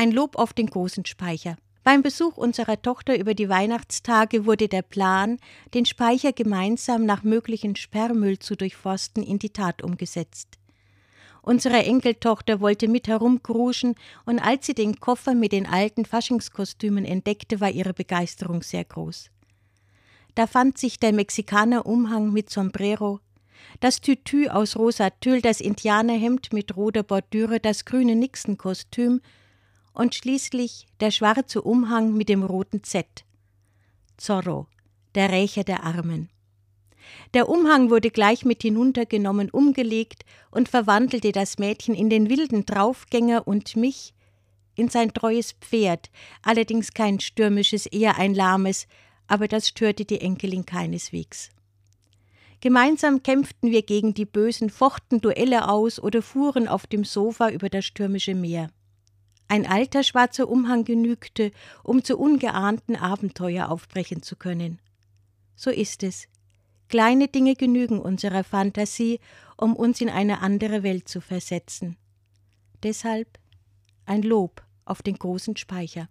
Ein Lob auf den großen Speicher. Beim Besuch unserer Tochter über die Weihnachtstage wurde der Plan, den Speicher gemeinsam nach möglichen Sperrmüll zu durchforsten, in die Tat umgesetzt. Unsere Enkeltochter wollte mit herumkruschen, und als sie den Koffer mit den alten Faschingskostümen entdeckte, war ihre Begeisterung sehr groß. Da fand sich der Mexikaner Umhang mit Sombrero, das Tütü aus rosa Tüll, das Indianerhemd mit roter Bordüre, das grüne Nixon-Kostüm und schließlich der schwarze Umhang mit dem roten Z. Zorro, der Rächer der Armen. Der Umhang wurde gleich mit hinuntergenommen, umgelegt und verwandelte das Mädchen in den wilden Draufgänger und mich in sein treues Pferd, allerdings kein stürmisches, eher ein lahmes, aber das störte die Enkelin keineswegs. Gemeinsam kämpften wir gegen die Bösen, fochten Duelle aus oder fuhren auf dem Sofa über das stürmische Meer. Ein alter schwarzer Umhang genügte, um zu ungeahnten Abenteuer aufbrechen zu können. So ist es. Kleine Dinge genügen unserer Fantasie, um uns in eine andere Welt zu versetzen. Deshalb ein Lob auf den großen Speicher.